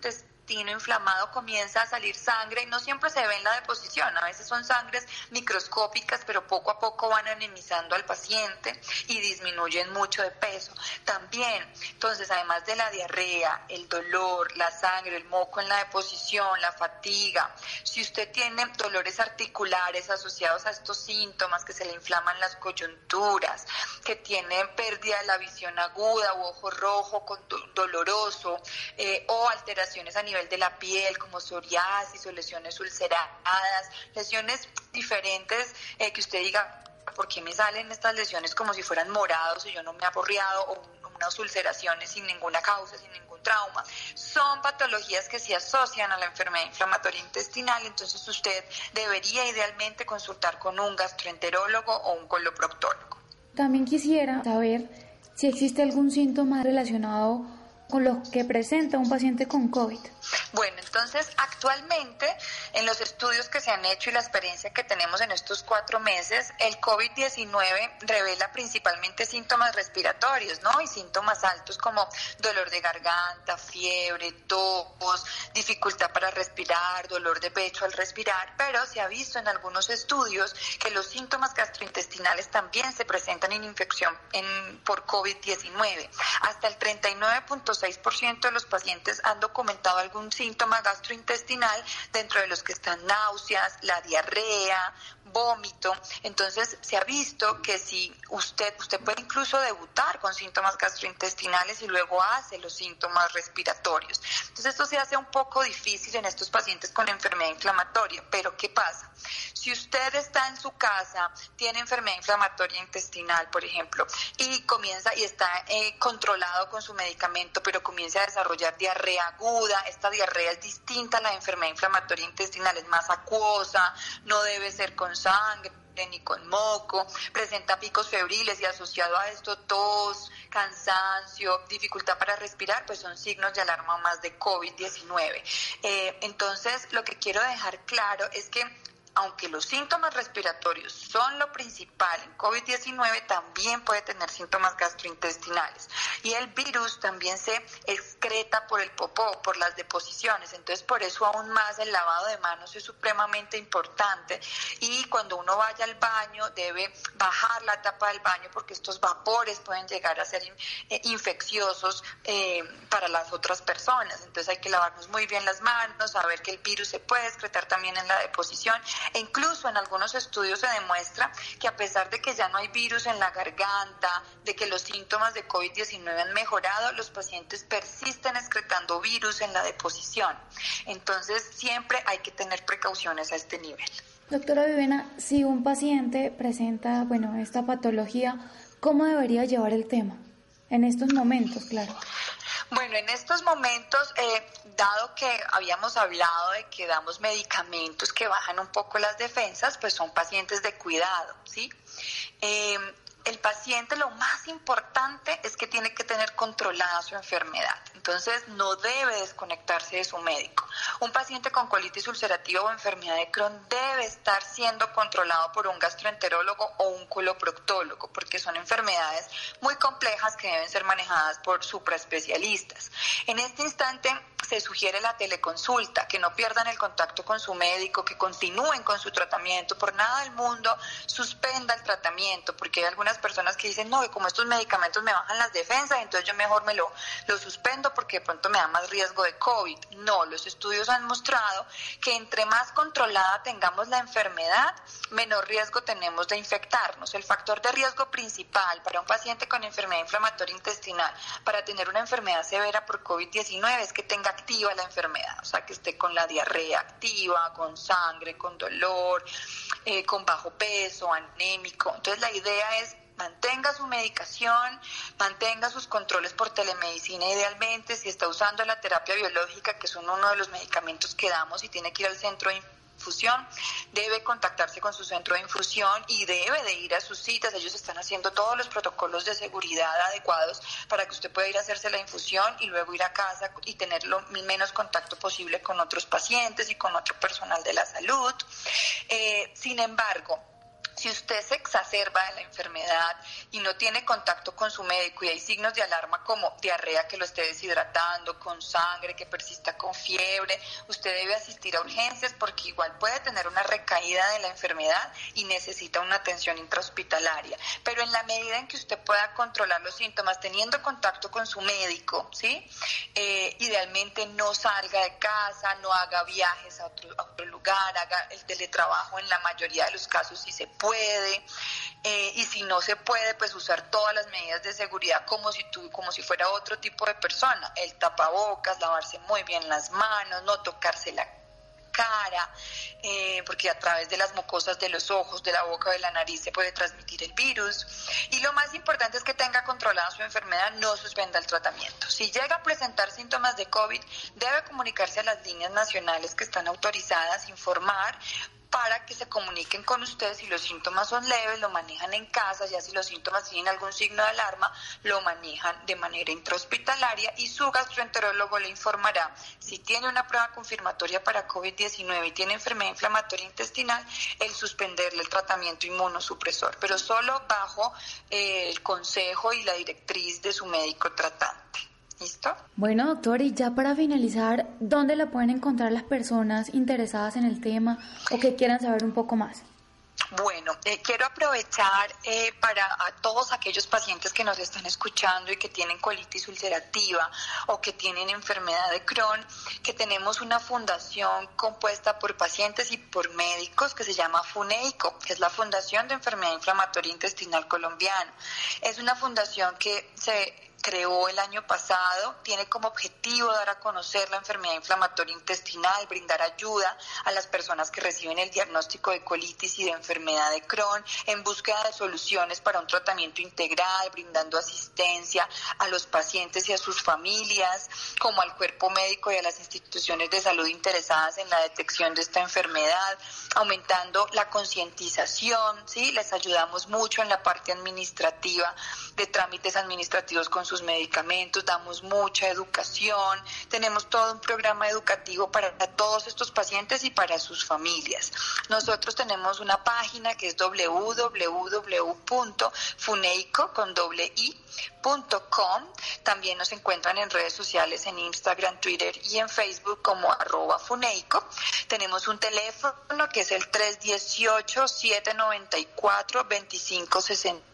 intestino inflamado comienza a salir sangre y no siempre se ve en la deposición, a veces son sangres microscópicas, pero poco a poco van anemizando al paciente y disminuyen mucho de peso. También, entonces, además de la diarrea, el dolor, la sangre, el moco en la deposición, la fatiga, si usted tiene dolores articulares asociados a estos síntomas, que se le inflaman las coyunturas, que tiene pérdida de la visión aguda o ojo rojo con doloroso eh, o alteraciones a nivel nivel de la piel, como psoriasis o lesiones ulceradas, lesiones diferentes eh, que usted diga, ¿por qué me salen estas lesiones como si fueran morados y yo no me he aporreado o unas ulceraciones sin ninguna causa, sin ningún trauma? Son patologías que se asocian a la enfermedad inflamatoria intestinal, entonces usted debería idealmente consultar con un gastroenterólogo o un coloproctólogo. También quisiera saber si existe algún síntoma relacionado con lo que presenta un paciente con COVID. Bueno, entonces actualmente en los estudios que se han hecho y la experiencia que tenemos en estos cuatro meses, el COVID-19 revela principalmente síntomas respiratorios, ¿no? Y síntomas altos como dolor de garganta, fiebre, tos, dificultad para respirar, dolor de pecho al respirar, pero se ha visto en algunos estudios que los síntomas gastrointestinales también se presentan en infección en, por COVID-19. Hasta el 39.6% de los pacientes han documentado algún síntoma gastrointestinal, dentro de los que están náuseas, la diarrea, vómito. Entonces se ha visto que si usted, usted puede incluso debutar con síntomas gastrointestinales y luego hace los síntomas respiratorios. Entonces esto se hace un poco difícil en estos pacientes con enfermedad inflamatoria. Pero ¿qué pasa? Si usted está en su casa, tiene enfermedad inflamatoria intestinal, por ejemplo, y comienza y está eh, controlado con su medicamento, pero comienza a desarrollar diarrea aguda, esta diarrea es distinta a la enfermedad inflamatoria intestinal, es más acuosa, no debe ser con sangre ni con moco, presenta picos febriles y asociado a esto tos, cansancio, dificultad para respirar, pues son signos de alarma más de COVID-19. Eh, entonces, lo que quiero dejar claro es que aunque los síntomas respiratorios son lo principal en COVID-19, también puede tener síntomas gastrointestinales. Y el virus también se excreta por el popó, por las deposiciones. Entonces, por eso aún más el lavado de manos es supremamente importante. Y cuando uno vaya al baño, debe bajar la tapa del baño porque estos vapores pueden llegar a ser eh, infecciosos eh, para las otras personas. Entonces, hay que lavarnos muy bien las manos, saber que el virus se puede excretar también en la deposición incluso en algunos estudios se demuestra que a pesar de que ya no hay virus en la garganta, de que los síntomas de COVID-19 han mejorado, los pacientes persisten excretando virus en la deposición. Entonces siempre hay que tener precauciones a este nivel. Doctora Vivena, si un paciente presenta, bueno, esta patología, ¿cómo debería llevar el tema? En estos momentos, claro. Bueno, en estos momentos, eh, dado que habíamos hablado de que damos medicamentos que bajan un poco las defensas, pues son pacientes de cuidado, ¿sí? Eh, el paciente lo más importante es que tiene que tener controlada su enfermedad. Entonces no debe desconectarse de su médico. Un paciente con colitis ulcerativa o enfermedad de Crohn debe estar siendo controlado por un gastroenterólogo o un coloproctólogo porque son enfermedades muy complejas que deben ser manejadas por supraespecialistas. En este instante se sugiere la teleconsulta, que no pierdan el contacto con su médico, que continúen con su tratamiento, por nada del mundo suspenda el tratamiento, porque hay algunas personas que dicen, no, que como estos medicamentos me bajan las defensas, entonces yo mejor me lo, lo suspendo porque de pronto me da más riesgo de COVID. No, los estudios han mostrado que entre más controlada tengamos la enfermedad, menor riesgo tenemos de infectarnos. El factor de riesgo principal para un paciente con enfermedad inflamatoria intestinal, para tener una enfermedad severa por COVID-19, es que tenga activa la enfermedad, o sea, que esté con la diarrea activa, con sangre, con dolor, eh, con bajo peso, anémico. Entonces la idea es mantenga su medicación, mantenga sus controles por telemedicina idealmente, si está usando la terapia biológica, que son uno de los medicamentos que damos y tiene que ir al centro de infusión, debe contactarse con su centro de infusión y debe de ir a sus citas. Ellos están haciendo todos los protocolos de seguridad adecuados para que usted pueda ir a hacerse la infusión y luego ir a casa y tener lo menos contacto posible con otros pacientes y con otro personal de la salud. Eh, sin embargo, si usted se exacerba en la enfermedad y no tiene contacto con su médico y hay signos de alarma como diarrea que lo esté deshidratando, con sangre, que persista con fiebre, usted debe asistir a urgencias porque igual puede tener una recaída de la enfermedad y necesita una atención intrahospitalaria. Pero en la medida en que usted pueda controlar los síntomas teniendo contacto con su médico, ¿sí? Eh, idealmente no salga de casa, no haga viajes a otro, a otro lugar, haga el teletrabajo en la mayoría de los casos si se puede puede, eh, y si no se puede, pues usar todas las medidas de seguridad como si tú, como si fuera otro tipo de persona, el tapabocas, lavarse muy bien las manos, no tocarse la cara, eh, porque a través de las mucosas de los ojos, de la boca de la nariz se puede transmitir el virus. Y lo más importante es que tenga controlada su enfermedad, no suspenda el tratamiento. Si llega a presentar síntomas de COVID, debe comunicarse a las líneas nacionales que están autorizadas, informar para que se comuniquen con ustedes si los síntomas son leves, lo manejan en casa, ya si los síntomas tienen algún signo de alarma, lo manejan de manera intrahospitalaria y su gastroenterólogo le informará si tiene una prueba confirmatoria para COVID-19 y tiene enfermedad inflamatoria intestinal, el suspenderle el tratamiento inmunosupresor, pero solo bajo eh, el consejo y la directriz de su médico tratante. ¿Listo? Bueno, doctor, y ya para finalizar, ¿dónde la pueden encontrar las personas interesadas en el tema o que quieran saber un poco más? Bueno, eh, quiero aprovechar eh, para a todos aquellos pacientes que nos están escuchando y que tienen colitis ulcerativa o que tienen enfermedad de Crohn, que tenemos una fundación compuesta por pacientes y por médicos que se llama FUNEICO, que es la Fundación de Enfermedad Inflamatoria Intestinal Colombiana. Es una fundación que se creó el año pasado, tiene como objetivo dar a conocer la enfermedad inflamatoria intestinal, brindar ayuda a las personas que reciben el diagnóstico de colitis y de enfermedad de Crohn en búsqueda de soluciones para un tratamiento integral, brindando asistencia a los pacientes y a sus familias, como al cuerpo médico y a las instituciones de salud interesadas en la detección de esta enfermedad, aumentando la concientización, ¿sí? Les ayudamos mucho en la parte administrativa de trámites administrativos con sus medicamentos, damos mucha educación, tenemos todo un programa educativo para todos estos pacientes y para sus familias. Nosotros tenemos una página que es www.funeico.com. También nos encuentran en redes sociales, en Instagram, Twitter y en Facebook como arroba Funeico. Tenemos un teléfono que es el 318-794-2560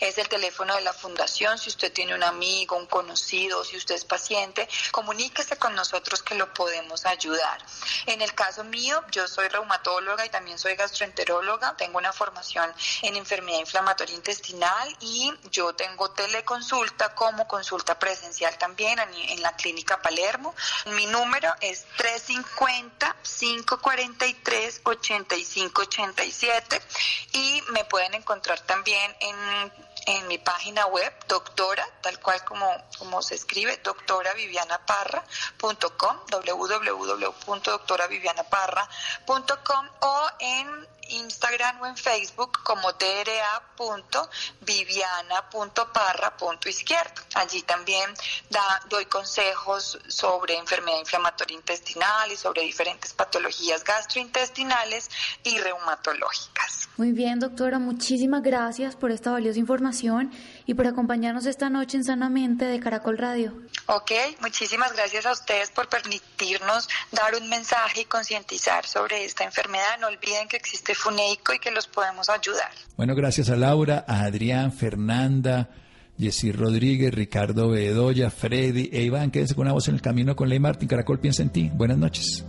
es el teléfono de la fundación. Si usted tiene un amigo, un conocido, si usted es paciente, comuníquese con nosotros que lo podemos ayudar. En el caso mío, yo soy reumatóloga y también soy gastroenteróloga. Tengo una formación en enfermedad inflamatoria intestinal y yo tengo teleconsulta como consulta presencial también en la clínica Palermo. Mi número es 350-543-8587 y me pueden encontrar también en en mi página web, doctora, tal cual como, como se escribe, doctoravivianaparra.com, www.doctoravivianaparra.com o en Instagram o en Facebook como dra.viviana.parra.izquierdo. Allí también da, doy consejos sobre enfermedad inflamatoria intestinal y sobre diferentes patologías gastrointestinales y reumatológicas. Muy bien, doctora, muchísimas gracias por esta valiosa información y por acompañarnos esta noche en Sanamente de Caracol Radio. Ok, muchísimas gracias a ustedes por permitirnos dar un mensaje y concientizar sobre esta enfermedad. No olviden que existe Funeico y que los podemos ayudar. Bueno, gracias a Laura, a Adrián, Fernanda, Jessy Rodríguez, Ricardo Bedoya, Freddy e Iván. Quédense con una voz en el camino con Ley Martín. Caracol piensa en ti. Buenas noches.